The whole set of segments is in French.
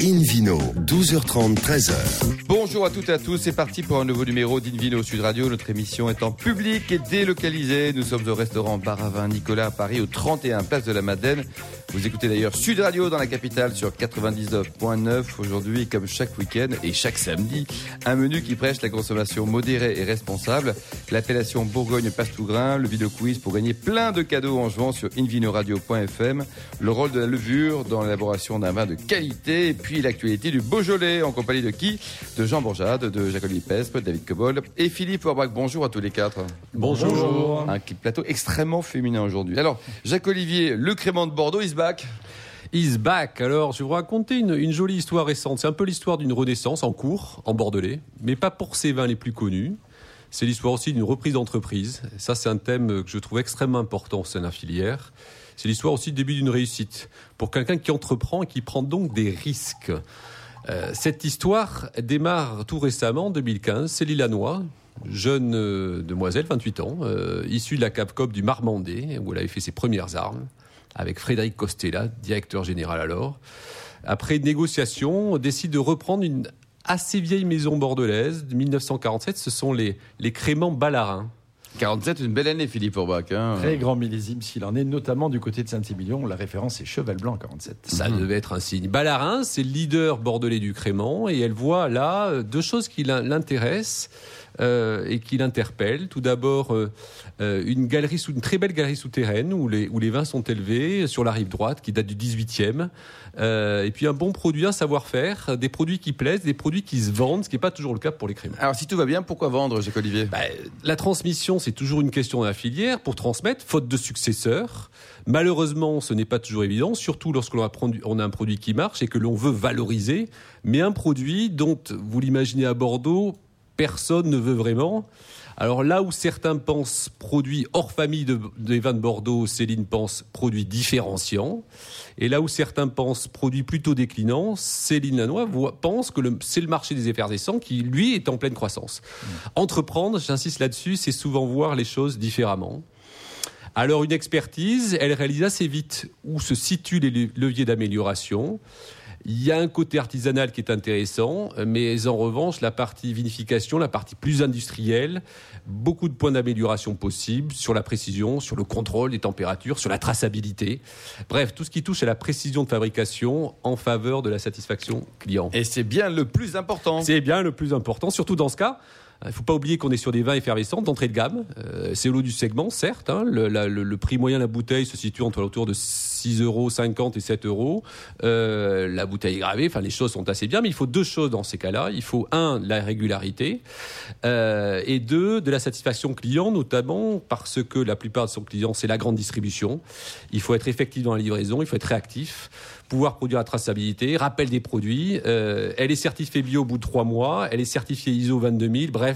Invino, 12h30, 13h. Bonjour à toutes et à tous, c'est parti pour un nouveau numéro d'Invino Sud Radio. Notre émission est en public et délocalisée. Nous sommes au restaurant Bar à Vin Nicolas à Paris, au 31 Place de la Madeleine. Vous écoutez d'ailleurs Sud Radio dans la capitale sur 99.9 aujourd'hui, comme chaque week-end et chaque samedi. Un menu qui prêche la consommation modérée et responsable. L'appellation Bourgogne passe tout grain, le vidéo quiz pour gagner plein de cadeaux en jouant sur invinoradio.fm. Le rôle de la levure dans l'élaboration d'un vin de qualité. Et puis l'actualité du Beaujolais en compagnie de qui? De Jean Bourjade, de Jacques-Olivier Pespe, David Cobol et Philippe Orbach. Bonjour à tous les quatre. Bonjour. Un plateau extrêmement féminin aujourd'hui. Alors, Jacques-Olivier, le crément de Bordeaux, is back. Is back. Alors, je vais vous raconter une, une jolie histoire récente. C'est un peu l'histoire d'une renaissance en cours, en Bordelais, mais pas pour ses vins les plus connus. C'est l'histoire aussi d'une reprise d'entreprise. Ça, c'est un thème que je trouve extrêmement important au sein de la filière. C'est l'histoire aussi du début d'une réussite pour quelqu'un qui entreprend et qui prend donc des risques. Euh, cette histoire démarre tout récemment, en 2015. C'est Lilanois, jeune euh, demoiselle, 28 ans, euh, issue de la CAPCOP du Marmandais, où elle avait fait ses premières armes, avec Frédéric Costella, directeur général alors. Après négociation, on décide de reprendre une assez vieille maison bordelaise de 1947. Ce sont les, les créments Ballarins. 47, une belle année, Philippe Orbach. Hein. Très grand millésime s'il en est, notamment du côté de Saint-Émilion. La référence est Cheval Blanc 47. Ça devait être un signe. Ballarin, c'est le leader bordelais du Crément et elle voit là euh, deux choses qui l'in- l'intéressent euh, et qui l'interpellent. Tout d'abord, euh, euh, une galerie, sous, une très belle galerie souterraine où les, où les vins sont élevés sur la rive droite, qui date du 18e. Euh, et puis un bon produit, un savoir-faire, des produits qui plaisent, des produits qui se vendent, ce qui n'est pas toujours le cas pour les créments. Alors, si tout va bien, pourquoi vendre, Jacques-Olivier Bah, la transmission, c'est toujours une question dans la filière pour transmettre, faute de successeurs. Malheureusement, ce n'est pas toujours évident, surtout lorsqu'on a, produ- on a un produit qui marche et que l'on veut valoriser, mais un produit dont, vous l'imaginez à Bordeaux, personne ne veut vraiment. Alors là où certains pensent produit hors famille de- des vins de Bordeaux, Céline pense produit différenciant. Et là où certains pensent produit plutôt déclinant, Céline Lanois voit- pense que c'est le marché des effervescents qui, lui, est en pleine croissance. Entreprendre, j'insiste là-dessus, c'est souvent voir les choses différemment. Alors une expertise, elle réalise assez vite où se situent les le- leviers d'amélioration. Il y a un côté artisanal qui est intéressant, mais en revanche, la partie vinification, la partie plus industrielle, beaucoup de points d'amélioration possibles sur la précision, sur le contrôle des températures, sur la traçabilité. Bref, tout ce qui touche à la précision de fabrication en faveur de la satisfaction client. Et c'est bien le plus important. C'est bien le plus important, surtout dans ce cas. Il ne faut pas oublier qu'on est sur des vins effervescents d'entrée de gamme. Euh, c'est l'eau du segment, certes. hein. Le, prix moyen de la bouteille se situe entre autour de 6,50 euros et 7 euros. Euh, la bouteille est gravée, enfin les choses sont assez bien, mais il faut deux choses dans ces cas-là. Il faut un, la régularité, euh, et deux, de la satisfaction client, notamment parce que la plupart de son client, c'est la grande distribution. Il faut être effectif dans la livraison, il faut être réactif pouvoir produire la traçabilité, rappel des produits. Euh, elle est certifiée bio au bout de trois mois, elle est certifiée ISO 22000, bref,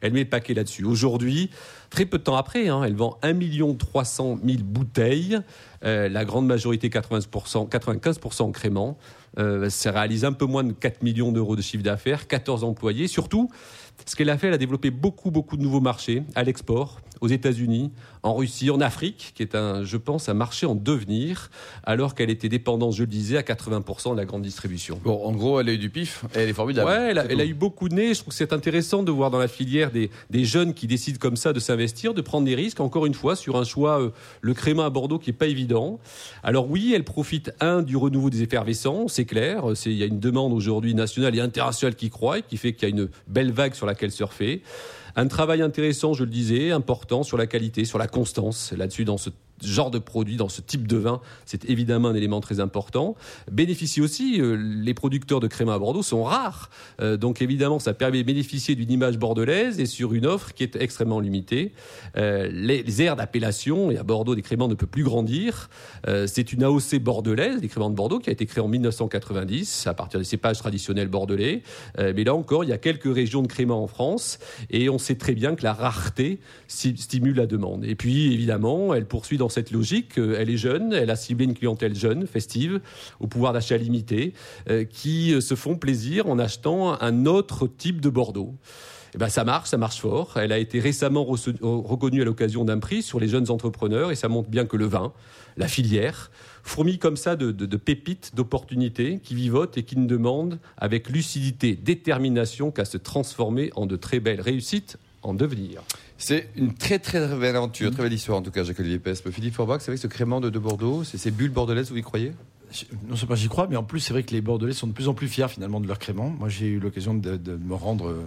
elle met paquet là-dessus. Aujourd'hui, très peu de temps après, hein, elle vend 1 300 000 bouteilles, euh, la grande majorité 80%, 95% en crément. Euh, ça réalise un peu moins de 4 millions d'euros de chiffre d'affaires, 14 employés. Surtout, ce qu'elle a fait, elle a développé beaucoup, beaucoup de nouveaux marchés à l'export, aux États-Unis, en Russie, en Afrique, qui est un, je pense, un marché en devenir, alors qu'elle était dépendante, je le disais, à 80% de la grande distribution. Bon, en gros, elle a eu du pif et elle est formidable. Ouais, elle a, elle eu beaucoup de nez. Je trouve que c'est intéressant de voir dans la filière des, des jeunes qui décident comme ça de s'investir, de prendre des risques, encore une fois, sur un choix, euh, le crément à Bordeaux qui est pas évident. Alors oui, elle profite, un, du renouveau des effervescents, c'est clair. C'est- Il y a une demande aujourd'hui nationale et internationale qui croît et qui fait qu'il y a une belle vague sur laquelle surfer. Un travail intéressant, je le disais, important sur la qualité, sur la constance. Là-dessus, dans ce genre de produit, dans ce type de vin, c'est évidemment un élément très important. Bénéficie aussi, euh, les producteurs de crémats à Bordeaux sont rares. Euh, donc évidemment, ça permet de bénéficier d'une image bordelaise et sur une offre qui est extrêmement limitée. Euh, les, aires d'appellation, et à Bordeaux, des créments ne peut plus grandir. C'est une AOC bordelaise, les créments de Bordeaux, qui a été créée en 1990 à partir des cépages traditionnels bordelais. Mais là encore, il y a quelques régions de créments en France et on sait très bien que la rareté stimule la demande. Et puis, évidemment, elle poursuit dans cette logique. Euh, Elle est jeune, elle a ciblé une clientèle jeune, festive, au pouvoir d'achat limité, euh, qui euh, se font plaisir en achetant un autre type de Bordeaux. Eh ben, ça marche, ça marche fort. Elle a été récemment reconnue à l'occasion d'un prix sur les jeunes entrepreneurs et ça montre bien que le vin, la filière, fourmille comme ça de, de pépites, d'opportunités qui vivotent et qui ne demandent avec lucidité, détermination qu'à se transformer en de très belles réussites en devenir. C'est une très très belle aventure, très belle histoire en tout cas, Jacques-Olivier Pespe. Philippe Forbach, c'est vrai ce crément de, de Bordeaux, c'est ces bulles bordelaises, vous y croyez? Non seulement j'y crois, mais en plus c'est vrai que les Bordelais sont de plus en plus fiers finalement de leur crément. Moi j'ai eu l'occasion de, me rendre euh,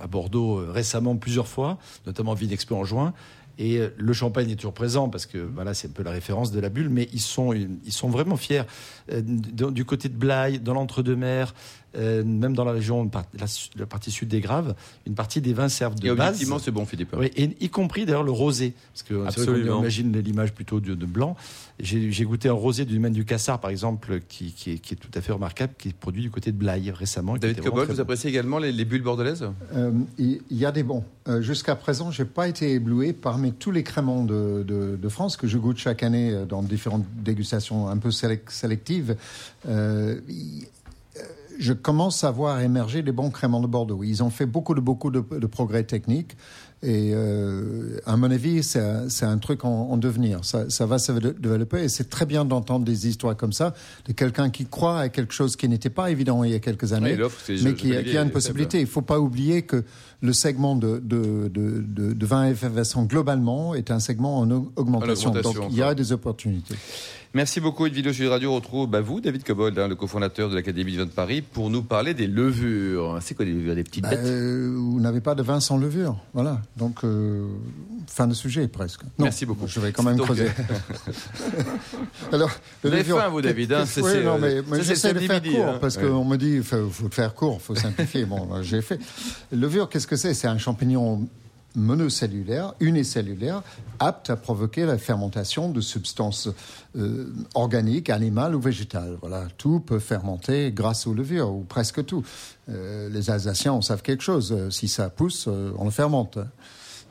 à Bordeaux euh, récemment plusieurs fois, notamment à Expo en juin. Et euh, le champagne est toujours présent parce que voilà, c'est un peu la référence de la bulle, mais ils sont, ils sont vraiment fiers. Du côté de Blaye, dans l'entre-deux-mer, euh, même dans la région, la, partie sud des Graves, une partie des vins servent de et base. Effectivement, c'est bon, Philippe. Oui, et y compris d'ailleurs le rosé, parce que Absolument. on imagine l'image plutôt de, blanc. J'ai goûté un rosé du domaine du Cassard, par exemple, qui, qui, est, qui, est, tout à fait remarquable, qui est produit du côté de Blaye récemment. David Cobol, vous appréciez également les, bulles bordelaises? Euh, Il y, a des bons. Euh, jusqu'à présent, j'ai pas été ébloui parmi tous les créments de, de, de, France que je goûte chaque année dans différentes dégustations un peu sélectives je commence à voir émerger des bons créments de Bordeaux. Ils ont fait beaucoup de, beaucoup de, progrès techniques. Et euh, à mon avis, c'est un, truc en, devenir. Ça, ça, va se développer et c'est très bien d'entendre des histoires comme ça de quelqu'un qui croit à quelque chose qui n'était pas évident il y a quelques années, mais qui, a une possibilité. Il ne faut pas oublier que le segment de, de, de, de, vin effervescent globalement est un segment en augmentation. Donc il y a des opportunités. Merci beaucoup. Une vidéo sur Radio retrouve bah, vous, David Cobold, hein, le cofondateur de l'Académie de vin de Paris, pour nous parler des levures. C'est quoi les levures Des petites bah, bêtes? euh, Vous n'avez pas de vin sans levure. Voilà. Donc, euh, fin de sujet presque. Merci beaucoup. Je vais quand même creuser. Alors, vous avez faim, vous, David hein, Oui, non, mais, mais j'essaie de faire court, hein. parce qu'on me dit, il faut, faut, faire court, il faut simplifier. bon, j'ai fait. Levure, qu'est-ce que c'est? C'est un champignon monocellulaire, unicellulaire, apte à provoquer la fermentation de substances euh, organiques, animales ou végétales. Voilà, tout peut fermenter grâce aux levures, ou presque tout. Euh, les Alsaciens en savent quelque chose. Euh, si ça pousse, on le fermente.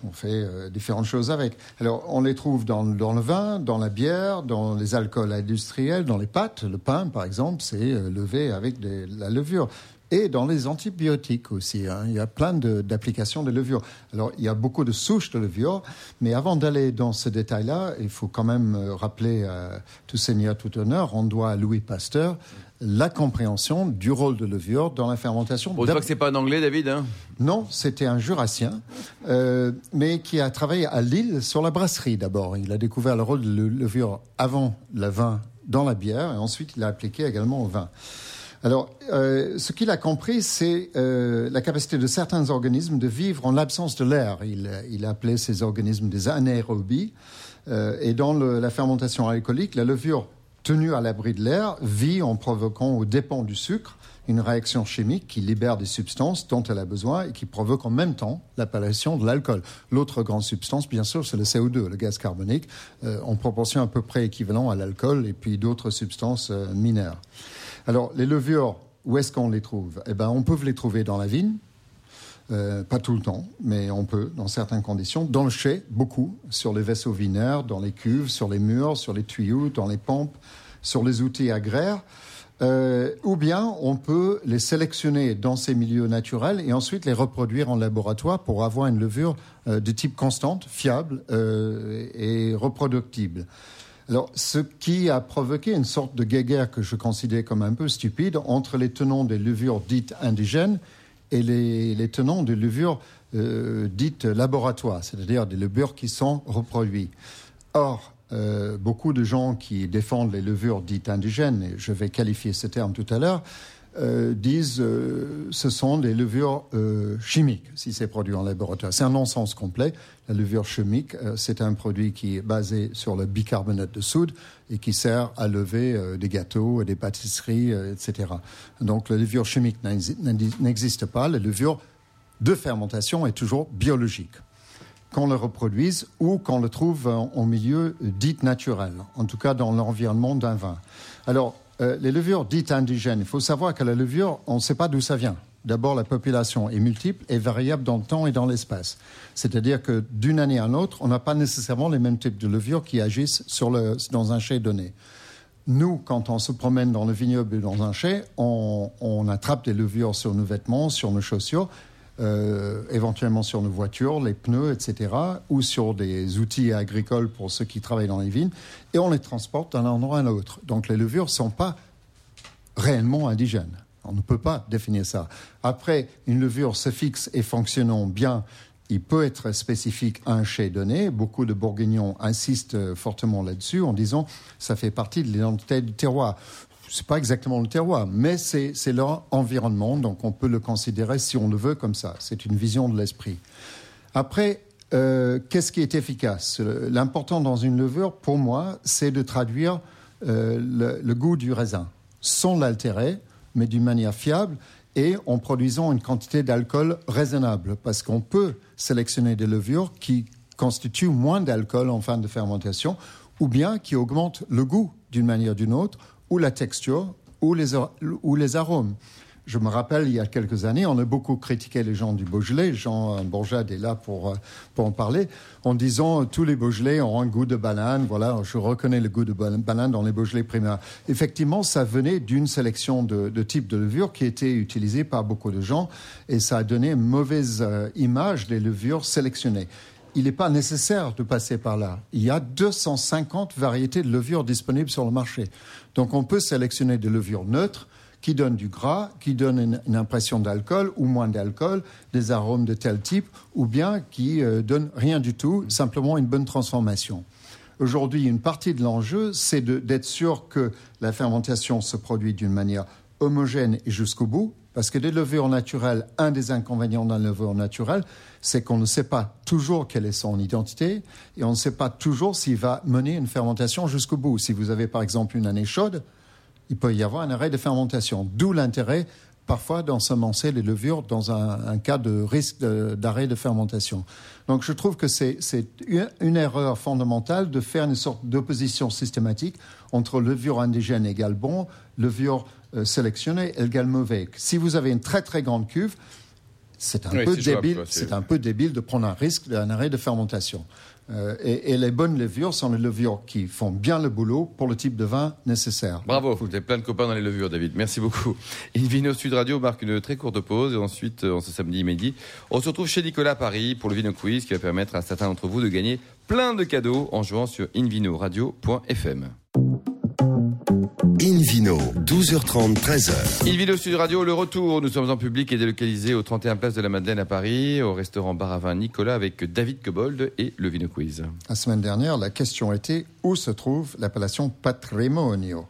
On fait différentes choses avec. Alors, on les trouve dans, le vin, dans la bière, dans les alcools industriels, dans les pâtes. Le pain, par exemple, c'est levé avec de la levure et dans les antibiotiques aussi. Hein. Il y a plein d'applications de, levure. Alors, il y a beaucoup de souches de levure, mais avant d'aller dans ce détail-là, il faut quand même euh, rappeler à tout seigneur, tout honneur, on doit à Louis Pasteur la compréhension du rôle de levure dans la fermentation. On voit que c'est pas un anglais, David hein Non, c'était un jurassien, euh, mais qui a travaillé à Lille sur la brasserie d'abord. Il a découvert le rôle de levure avant le vin dans la bière, et ensuite il l'a appliqué également au vin. Alors, euh, ce qu'il a compris, c'est euh, la capacité de certains organismes de vivre en l'absence de l'air. Il, il appelait ces organismes des anaérobies. Euh, et dans la fermentation alcoolique, la levure tenue à l'abri de l'air vit en provoquant, aux dépens du sucre, une réaction chimique qui libère des substances dont elle a besoin et qui provoque en même temps l'appellation de l'alcool. L'autre grande substance, bien sûr, c'est le CO2, le gaz carbonique, en proportion à peu près équivalent à l'alcool et puis d'autres substances euh, mineures. Alors, les levures, où est-ce qu'on les trouve? Eh bien, on peut les trouver dans la vigne, euh, pas tout le temps, mais on peut, dans certaines conditions. Dans le chai, beaucoup, sur les vaisseaux vinaires, dans les cuves, sur les murs, sur les tuyaux, dans les pompes, sur les outils agraires. Euh, ou bien on peut les sélectionner dans ces milieux naturels et ensuite les reproduire en laboratoire pour avoir une levure euh, de type constante, fiable et reproductible. Alors, ce qui a provoqué une sorte de guéguerre que je considère comme un peu stupide entre les tenants des levures dites indigènes et les, tenants des levures euh, dites laboratoires, c'est-à-dire des levures qui sont reproduites. Or, euh, beaucoup de gens qui défendent les levures dites indigènes, et je vais qualifier ce terme tout à l'heure, euh, disent euh, ce sont des levures euh, chimiques si c'est produit en laboratoire. C'est un non-sens complet. La levure chimique, c'est un produit qui est basé sur le bicarbonate de soude et qui sert à lever des gâteaux, des pâtisseries, etc. Donc la levure chimique n'existe pas. La levure de fermentation est toujours biologique qu'on le reproduise ou qu'on le trouve en milieu dit naturel, en tout cas dans l'environnement d'un vin. Alors, euh, les levures dites indigènes, il faut savoir que la levure, on ne sait pas d'où ça vient. D'abord, la population est multiple et variable dans le temps et dans l'espace. C'est-à-dire que d'une année à l'autre, on n'a pas nécessairement les mêmes types de levures qui agissent dans un chai donné. Nous, quand on se promène dans le vignoble ou dans un chai, on attrape des levures sur nos vêtements, sur nos chaussures, euh, éventuellement sur nos voitures, les pneus, etc., ou sur des outils agricoles pour ceux qui travaillent dans les vignes, et on les transporte d'un endroit à l'autre. Donc les levures ne sont pas réellement indigènes. On ne peut pas définir ça. Après, une levure se fixe et fonctionnant bien, il peut être spécifique à un chai donné. Beaucoup de bourguignons insistent fortement là-dessus en disant ça fait partie de l'identité du terroir. C'est pas exactement le terroir, mais c'est leur environnement, donc on peut le considérer si on le veut comme ça. C'est une vision de l'esprit. Après, euh, qu'est-ce qui est efficace? L'important dans une levure, pour moi, c'est de traduire euh, le, le goût du raisin sans l'altérer, mais d'une manière fiable et en produisant une quantité d'alcool raisonnable, parce qu'on peut sélectionner des levures qui constituent moins d'alcool en fin de fermentation, ou bien qui augmentent le goût d'une manière ou d'une autre, ou la texture, ou les, ou les arômes. Je me rappelle, il y a quelques années, on a beaucoup critiqué les gens du Beaujolais. Jean Bourgeade est là pour, euh, pour en parler, en disant tous les Beaujolais ont un goût de banane. Voilà, je reconnais le goût de banane dans les Beaujolais primaires. Effectivement, ça venait d'une sélection de, de types de levures qui étaient utilisées par beaucoup de gens et ça a donné une mauvaise euh, image des levures sélectionnées il n'est pas nécessaire de passer par là. Il y a 250 variétés de levures disponibles sur le marché. Donc on peut sélectionner des levures neutres qui donne du gras, qui donne une, impression d'alcool ou moins d'alcool, des arômes de tel type, ou bien qui euh, donne rien du tout, simplement une bonne transformation. Aujourd'hui, une partie de l'enjeu, c'est d'être sûr que la fermentation se produit d'une manière homogène et jusqu'au bout, parce que des levures naturelles, un des inconvénients d'un levure naturel, c'est qu'on ne sait pas toujours quelle est son identité et on ne sait pas toujours s'il va mener une fermentation jusqu'au bout. Si vous avez par exemple une année chaude, il peut y avoir un arrêt de fermentation. D'où l'intérêt parfois d'ensemencer les levures dans un, cas de risque d'arrêt de, fermentation. Donc je trouve que c'est une erreur fondamentale de faire une sorte d'opposition systématique entre levure indigène égale bon, levure euh, sélectionnée égale mauvais. Si vous avez une très très grande cuve, c'est un, peu débile, c'est un peu débile de prendre un risque d'un arrêt de fermentation. Euh, et, les bonnes levures sont les levures qui font bien le boulot pour le type de vin nécessaire. Bravo, vous avez plein de copains dans les levures, David. Merci beaucoup. Invino Sud Radio marque une très courte pause et ensuite, en ce samedi midi, on se retrouve chez Nicolas à Paris pour le Vino Quiz qui va permettre à certains d'entre vous de gagner plein de cadeaux en jouant sur invinoradio.fm. Invino, 12h30, 13h. Invino Sud Radio, le retour. Nous sommes en public et délocalisés au 31 Place de la Madeleine à Paris, au restaurant Bar à Vin Nicolas avec David Cobold et le Vino Quiz. La semaine dernière, la question était où se trouve l'appellation patrimonio?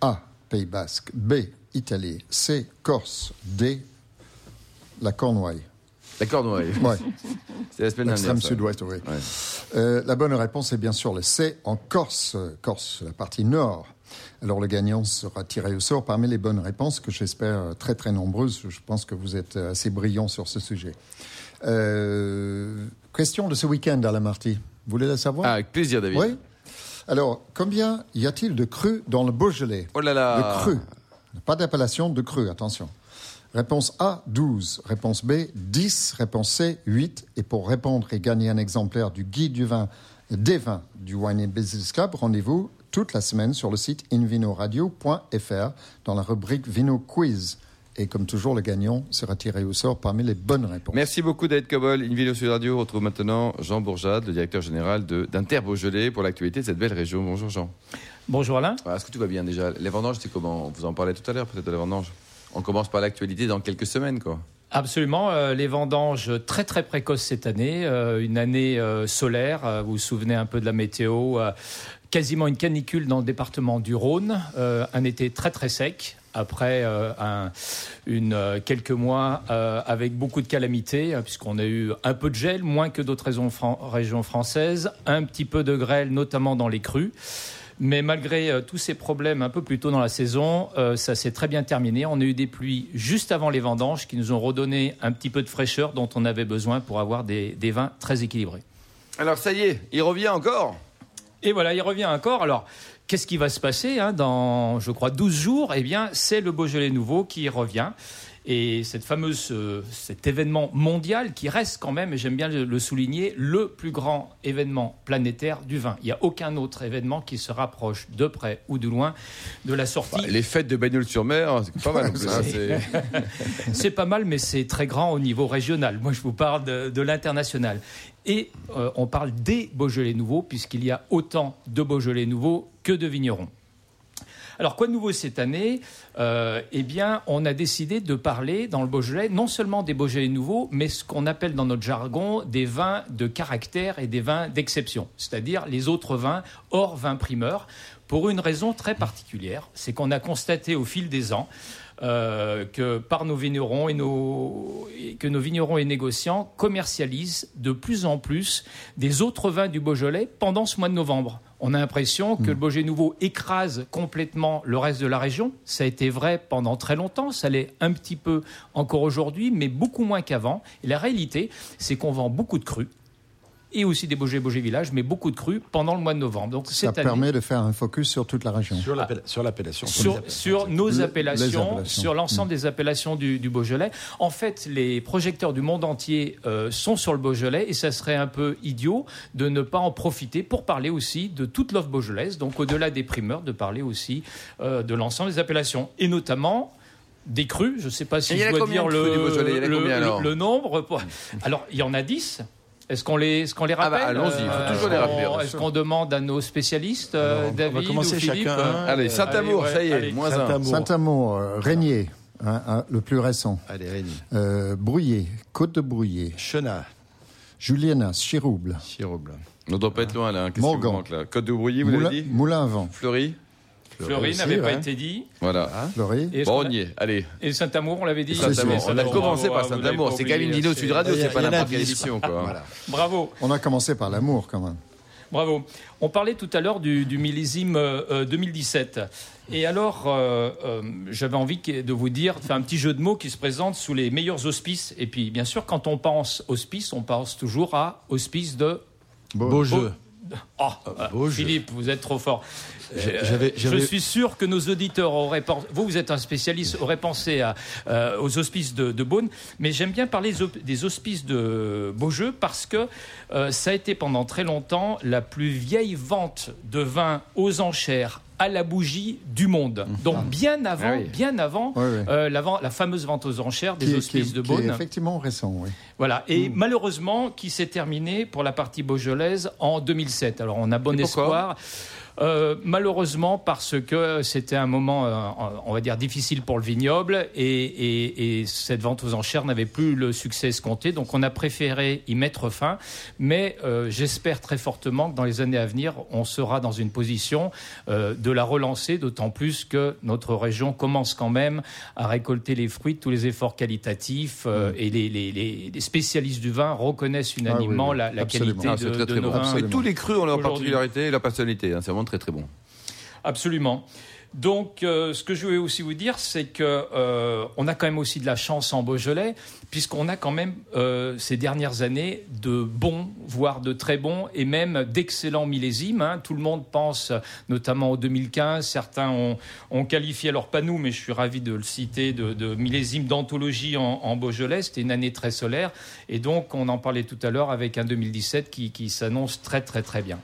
A. Pays Basque. B. Italie. C. Corse. D. La Cornouaille. La Cornouaille. Ouais. C'est la semaine dernière. L'extrême sud-ouest, oui. Euh, la bonne réponse est bien sûr le C en Corse. Corse, la partie nord. Alors le gagnant sera tiré au sort parmi les bonnes réponses que j'espère très très nombreuses. Je pense que vous êtes assez brillant sur ce sujet. Euh, question de ce week-end, Alain Marty. Vous voulez la savoir? Ah, Avec plaisir, David. Oui. Alors, combien y a-t-il de crues dans le Beaujolais? Oh là là De crues. Pas d'appellation de crues, attention. Réponse A, 12. Réponse B, 10. Réponse C, 8. Et pour répondre et gagner un exemplaire du guide du vin, des vins du Wine Business Club, rendez-vous toute la semaine sur le site invinoradio.fr dans la rubrique Vino Quiz. Et comme toujours, le gagnant sera tiré au sort parmi les bonnes réponses. Merci beaucoup David Cobol. Invino Sud Radio retrouve maintenant Jean Bourjade, le directeur général d'Inter Beaujolais pour l'actualité de cette belle région. Bonjour Jean. Bonjour Alain. Est-ce que tout va bien déjà? Les vendanges, c'est comment? Vous en parlez tout à l'heure peut-être de la vendange. On commence par l'actualité dans quelques semaines quoi. Absolument, euh, les vendanges très très précoces cette année, euh, une année euh, solaire, vous vous souvenez un peu de la météo, quasiment une canicule dans le département du Rhône, euh, un été très très sec. Après euh, un, une, euh, quelques mois avec beaucoup de calamités, puisqu'on a eu un peu de gel, moins que d'autres régions françaises, un petit peu de grêle, notamment dans les crues. Mais malgré tous ces problèmes un peu plus tôt dans la saison, ça s'est très bien terminé. On a eu des pluies juste avant les vendanges qui nous ont redonné un petit peu de fraîcheur dont on avait besoin pour avoir des vins très équilibrés. Alors ça y est, il revient encore? Et voilà, il revient encore. Alors, Qu'est-ce qui va se passer hein, dans, je crois, 12 jours? Eh bien, c'est le Beaujolais nouveau qui revient. Et cette fameuse, euh, cet événement mondial qui reste quand même, et j'aime bien le, souligner, le plus grand événement planétaire du vin. Il n'y a aucun autre événement qui se rapproche de près ou de loin de la sortie. Bah, les fêtes de Bagnols-sur-Mer, c'est pas mal. c'est- C'est pas mal, mais c'est très grand au niveau régional. Moi, je vous parle de, de l'international. Et euh, on parle des Beaujolais nouveaux, puisqu'il y a autant de Beaujolais nouveaux que de vignerons. Alors, quoi de nouveau cette année Euh, Eh bien, on a décidé de parler dans le Beaujolais non seulement des Beaujolais nouveaux, mais ce qu'on appelle dans notre jargon des vins de caractère et des vins d'exception, c'est-à-dire les autres vins hors vin primeur, pour une raison très particulière, c'est qu'on a constaté au fil des ans que par nos vignerons et nos que nos vignerons et négociants commercialisent de plus en plus des autres vins du Beaujolais pendant ce mois de novembre. On a l'impression que le Beaujolais nouveau écrase complètement le reste de la région. Ça a été vrai pendant très longtemps, ça l'est un petit peu encore aujourd'hui, mais beaucoup moins qu'avant. Et la réalité, c'est qu'on vend beaucoup de crus et aussi des Beaujolais Beaujolais Village, mais beaucoup de crus pendant le mois de novembre. Donc Ça cette année, permet de faire un focus sur toute la région. Sur l'appel- sur l'appellation. sur, les sur nos appellations, appellations. sur l'ensemble des appellations du, du Beaujolais. En fait, les projecteurs du monde entier euh, sont sur le Beaujolais et ça serait un peu idiot de ne pas en profiter pour parler aussi de toute l'offre beaujolaise, donc au-delà des primeurs, de parler aussi euh, de l'ensemble des appellations et notamment des crus. Je ne sais pas si Et je dois combien dire le, le- le- nombre. Alors, il y en a 10. Est-ce qu'on les, est-ce qu'on les Ah bah, rappelle allons-y, il faut Euh, toujours les est-ce rappeler, Est-ce qu'on demande à nos spécialistes, euh, Alors, on va David commencer ou Philippe chacun, hein. Allez, Saint-Amour, ça y est, allez. moins un. Saint-Amour. Euh, Régnier, hein, hein, le plus récent. Allez, Rémi. Euh, Brouillé, Côte de Brouillé, Chenat. Julienas, Chirouble, Chirouble. On ne doit pas être loin là. hein. Qu'est-ce qui Morgan. vous manque là? Côte de Brouilly, vous l'avez dit? Moulin à vent, Fleury Fleury n'avait pas ouais. été dit. Voilà. Fleury. Et, Bon, qu'on a- on y est. Allez. et Saint-Amour, on l'avait dit. Saint-Amour. On a Bravo, commencé par Saint-Amour. C'est quand même une oublié, dino c'est- Sud Radio, c'est pas n'importe quelle émission. Bravo, On a commencé par l'amour quand même. bravo. On parlait tout à l'heure du, du millésime euh, euh, 2017. Et alors, euh, euh, j'avais envie de vous dire, de faire un petit jeu de mots qui se présente sous les meilleurs auspices. Et puis, bien sûr, quand on pense hospice, on pense toujours à hospice de Beau jeu. Oh, beau jeu. Philippe, vous êtes trop fort. Euh, je suis sûr que nos auditeurs auraient pensé, vous, vous êtes un spécialiste, auraient pensé à, euh, aux hospices de, de Beaune, mais j'aime bien parler des hospices de Beaujeu parce que euh, ça a été pendant très longtemps la plus vieille vente de vin aux enchères à la bougie du monde. Donc bien avant, Ah oui. bien avant euh, la, fameuse vente aux enchères des Qui hospices qui de qui est Beaune. effectivement récent, oui. Voilà, et malheureusement, qui s'est terminé pour la partie beaujolaise en 2007. Alors, on a bon espoir. Euh, malheureusement, parce que c'était un moment, euh, on va dire, difficile pour le vignoble et, et- et cette vente aux enchères n'avait plus le succès escompté. Donc, on a préféré y mettre fin. Mais euh, j'espère très fortement que dans les années à venir, on sera dans une position euh, de la relancer, d'autant plus que notre région commence quand même à récolter les fruits de tous les efforts qualitatifs euh, et les, les- les- les spécialistes du vin reconnaissent unanimement Ah oui, oui, la, qualité Ah, de, c'est très de très nos bon. vins. Et tous les crus ont leur particularité et leur personnalité. hein. Très très bon. Absolument. Donc, euh, ce que je voulais aussi vous dire, c'est que euh, on a quand même aussi de la chance en Beaujolais, puisqu'on a quand même euh, ces dernières années de bons, voire de très bons, et même d'excellents millésimes. hein. Tout le monde pense, notamment au 2015, certains ont, qualifié, alors pas nous, mais je suis ravi de le citer, de, de millésime d'anthologie en, Beaujolais. C'était une année très solaire, et donc on en parlait tout à l'heure avec un 2017 qui, qui s'annonce très très très bien.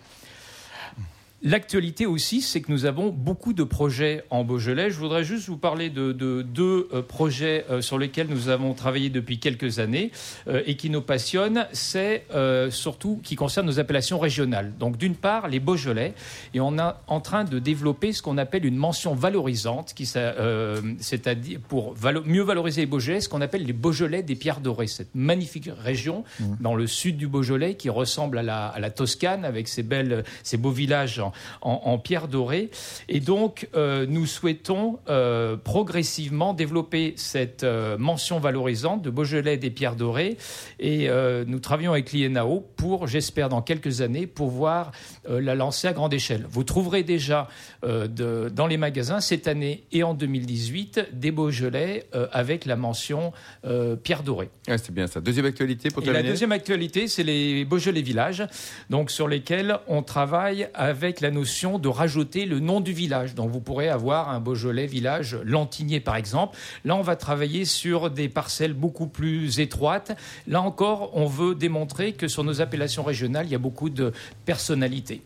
L'actualité aussi, c'est que nous avons beaucoup de projets en Beaujolais. Je voudrais juste vous parler de, de deux euh, projets euh, sur lesquels nous avons travaillé depuis quelques années euh, et qui nous passionnent. C'est surtout qui concerne nos appellations régionales. Donc d'une part, les Beaujolais, et on est en train de développer ce qu'on appelle une mention valorisante, qui, c'est-à-dire pour valo- mieux valoriser les Beaujolais, ce qu'on appelle les Beaujolais des Pierres Dorées, cette magnifique région dans le sud du Beaujolais qui ressemble à la, à la Toscane avec ses belles, ses beaux villages en, en, en pierre dorée. Et donc, euh, nous souhaitons euh, progressivement développer cette euh, mention valorisante de Beaujolais des pierres dorées. Et nous travaillons avec l'INAO pour, j'espère, dans quelques années, pouvoir la lancer à grande échelle. Vous trouverez déjà de- dans les magasins cette année et en 2018 des Beaujolais avec la mention pierre dorée. Ouais, c'est bien ça. Deuxième actualité pour Et la terminer. deuxième actualité, c'est les Beaujolais Villages, donc sur lesquels on travaille avec la notion de rajouter le nom du village. Donc vous pourrez avoir un Beaujolais village Lantigné par exemple. Là, on va travailler sur des parcelles beaucoup plus étroites. Là encore, on veut démontrer que sur nos appellations régionales, il y a beaucoup de personnalité.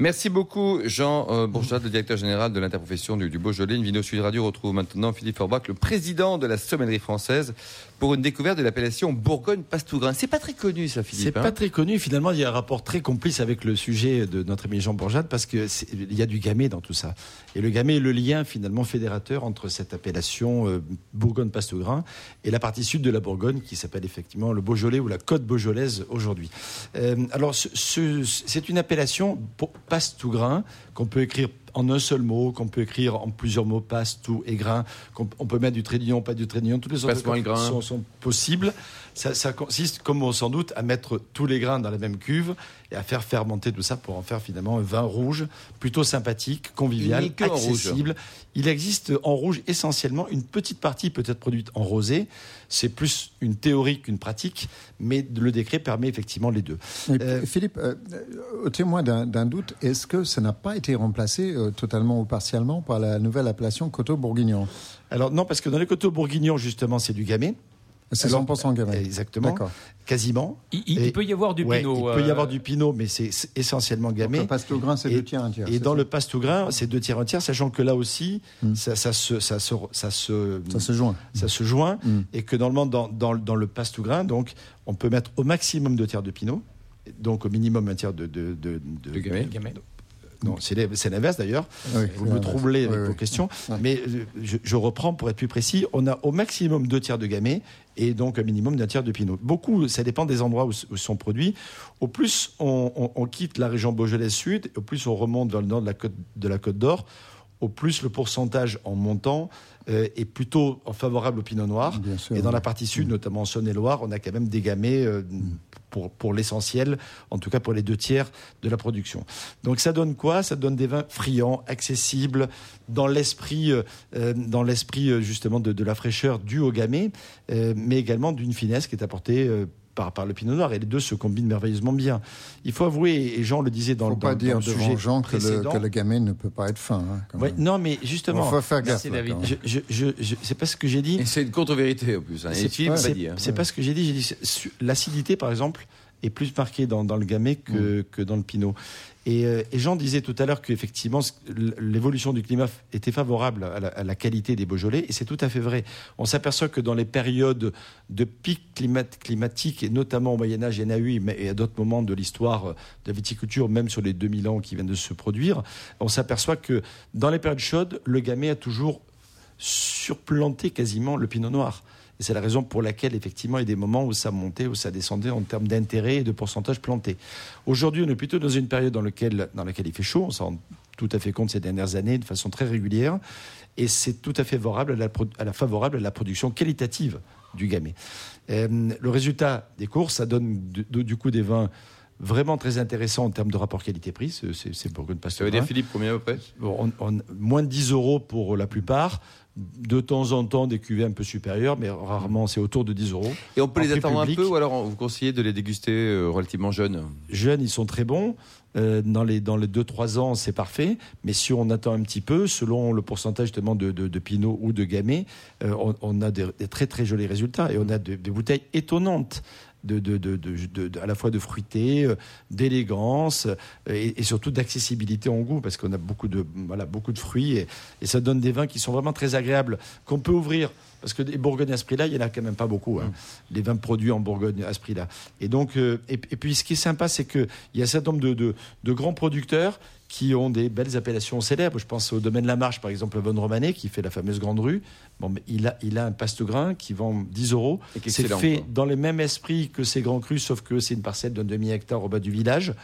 Merci beaucoup, Jean euh, Bourgeat, le directeur général de l'interprofession du, Beaujolais. Une vidéo Sud Radio retrouve maintenant Philippe Forbach, le président de la sommellerie française, pour une découverte de l'appellation Bourgogne-Pastougrain. C'est pas très connu, ça, Philippe. C'est hein pas très connu. Finalement, il y a un rapport très complice avec le sujet de notre ami Jean Bourgeat parce que c'est- il y a du gamay dans tout ça. Et le gamay est le lien finalement fédérateur entre cette appellation euh, Bourgogne-Pastougrain et la partie sud de la Bourgogne qui s'appelle effectivement le Beaujolais ou la Côte Beaujolaise aujourd'hui. Euh, alors, ce- ce- c'est une appellation Pastougrain qu'on peut écrire en un seul mot, qu'on peut écrire en plusieurs mots, pastou et grain, qu'on on peut mettre du d'union, pas du d'union, toutes les sortes grain. sont, sont possibles. Ça, ça consiste, comme sans doute, à mettre tous les grains dans la même cuve et à faire fermenter tout ça pour en faire finalement un vin rouge, plutôt sympathique, convivial, Il accessible. Il existe en rouge essentiellement une petite partie peut-être produite en rosé. C'est plus une théorie qu'une pratique, mais le décret permet effectivement les deux. Euh, Philippe, euh, au témoin d'un d'un doute, est-ce que ça n'a pas été remplacé euh, totalement ou partiellement par la nouvelle appellation Coteau-Bourguignon? Alors non, parce que dans les coteaux bourguignons, justement, c'est du gamay. C'est Alors, 100% gamin. Exactement. D'accord. Quasiment. Il, il Et- peut y avoir du Ouais, pinot. il peut y euh, avoir du pinot, mais c'est c'est essentiellement Donc, gamay. Le Pastougrain, c'est Et- deux tiers, un tiers. Et c'est dans ça le pastougrin, c'est deux tiers, un tiers, sachant que là aussi, Mm. ça, ça se, ça, se, ça, se, Ça se joint. ça se joint, Mm. et que normalement, dans, dans, dans le pastougrin, donc, on peut mettre au maximum deux tiers de pinot, donc au minimum un tiers de... de, de, de- De gamay. Non, c'est l'in- c'est l'inverse d'ailleurs. Oui, Vous me troublez avec Oui, vos oui. questions. Mais euh, je, je reprends pour être plus précis. On a au maximum deux tiers de gamay et donc un minimum d'un tiers de pinot. Beaucoup, ça dépend des endroits où, où sont produits. Au plus on, on- on quitte la région Beaujolais Sud, au plus on remonte dans le nord de la côte de la Côte d'Or, au plus le pourcentage en montant euh, est plutôt favorable au pinot noir. Sûr. Et dans la partie sud, notamment en Saône-et-Loire, on a quand même des gamay euh, pour, pour l'essentiel, en tout cas pour les deux tiers de la production. Donc ça donne quoi? Ça donne des vins friands, accessibles, dans l'esprit, euh, dans l'esprit justement de, de la fraîcheur due au gamay, mais également d'une finesse qui est apportée. Par, par le pinot noir et les deux se combinent merveilleusement bien. Il faut avouer, et Jean le disait dans, faut pas dans, dire dans le sujet Jean que le, que le gamin ne peut pas être fin. hein, quand Ouais, même. non, mais Il justement, faut faire gaffe. Je, je, je, je- c'est pas ce que j'ai dit. Et c'est une contre-vérité en plus. Hein. C'est Philippe ouais, hein. pas ce que j'ai dit. J'ai dit l'acidité, par exemple, est plus marquée dans, dans le gamay que, Mm. que dans le pinot. Et, euh, et Jean disait tout à l'heure qu'effectivement, l'évolution du climat était favorable à la, qualité des Beaujolais, et c'est tout à fait vrai. On s'aperçoit que dans les périodes de pic climat, climatique, et notamment au Moyen-Âge, il y en a eu, et à d'autres moments de l'histoire euh, de la viticulture, même sur les 2000 ans qui viennent de se produire, on s'aperçoit que dans les périodes chaudes, le gamay a toujours surplanté quasiment le pinot noir. Et c'est la raison pour laquelle, effectivement, il y a des moments où ça montait, où ça descendait en termes d'intérêt et de pourcentage planté. Aujourd'hui, on est plutôt dans une période dans laquelle, dans laquelle il fait chaud. On s'en rend tout à fait compte ces dernières années de façon très régulière. Et c'est tout à fait favorable à la, pro- à la- favorable à la production qualitative du gamay. Euh, le résultat des courses, ça donne du, coup des vins vraiment très intéressants en termes de rapport qualité-prix. C'est- C'est c'est Bourgogne Ça veut dire, Philippe, combien à peu près? Bon, on- on- moins de 10 euros pour la plupart. De temps en temps, des cuvées un peu supérieures, mais rarement, c'est autour de 10 euros. Et on peut les attendre public. un peu ou alors vous conseillez de les déguster euh, relativement jeunes? Jeunes, ils sont très bons. Euh, dans les, dans les 2-3 ans, c'est parfait. Mais si on attend un petit peu, selon le pourcentage justement de, de, de Pinot ou de Gamay, euh, on, on a des, des très très jolis résultats. Et on a de- des bouteilles étonnantes. De, de, de, de- à la fois de fruité, euh, d'élégance euh, et, et surtout d'accessibilité en goût parce qu'on a beaucoup de, voilà, beaucoup de fruits et, et ça donne des vins qui sont vraiment très agréables qu'on peut ouvrir parce que des Bourgogne à ce prix-là, il n'y en a quand même pas beaucoup. hein, Les vins produits en Bourgogne à ce prix-là. Et donc, euh, et, et puis ce qui est sympa, c'est qu'il y a un certain nombre de, de, de grands producteurs qui ont des belles appellations célèbres. Je pense au domaine La Marche, par exemple, Von Romanet, qui fait la fameuse Grande Rue. Bon, mais il, a, il a un paste-grain qui vend 10 euros. C'est fait quoi. dans le même esprit que ces grands crus, sauf que c'est une parcelle d'un demi-hectare au bas du village.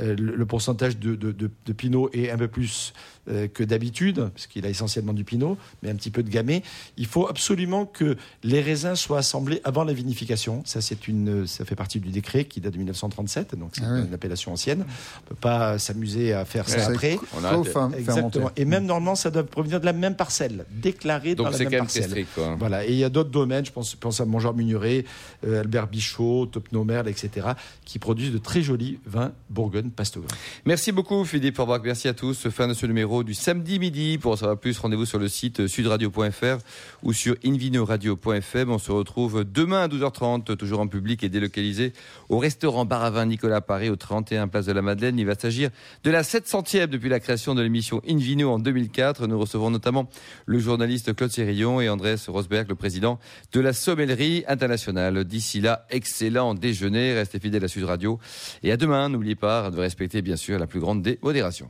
Euh, le, le pourcentage de, de, de, de Pinot est un peu plus euh, que d'habitude, parce qu'il a essentiellement du Pinot, mais un petit peu de Gamay. Il faut absolument que les raisins soient assemblés avant la vinification. Ça, c'est une, ça fait partie du décret qui date de 1937, donc c'est Ah oui. une appellation ancienne. On peut pas s'amuser à faire c'est après. On a Co-fermenté. Exactement. Et même normalement, ça doit provenir de la même parcelle, déclarée dans Donc la c'est même quand même parcelle. strict. Quoi. Voilà, et il y a d'autres domaines, je pense, à Mangeur Mugneret, euh, Albert Bichot, Topnomerle, etc., qui produisent de très jolis vins Pastoga. Merci beaucoup Philippe Forbach, merci à tous. Fin de ce numéro du samedi midi. Pour en savoir plus, rendez-vous sur le site sudradio.fr ou sur invinoradio.fm. On se retrouve demain à 12h30, toujours en public et délocalisé au restaurant Bar à Vin Nicolas Paris au 31 Place de la Madeleine. Il va s'agir de la 700e depuis la création de l'émission Invino en 2004. Nous recevons notamment le journaliste Claude Sérillon et Andrés Rosberg, le président de la Sommellerie Internationale. D'ici là, excellent déjeuner. Restez fidèles à Sud Radio. Et à demain, n'oubliez pas de respecter bien sûr la plus grande des modérations.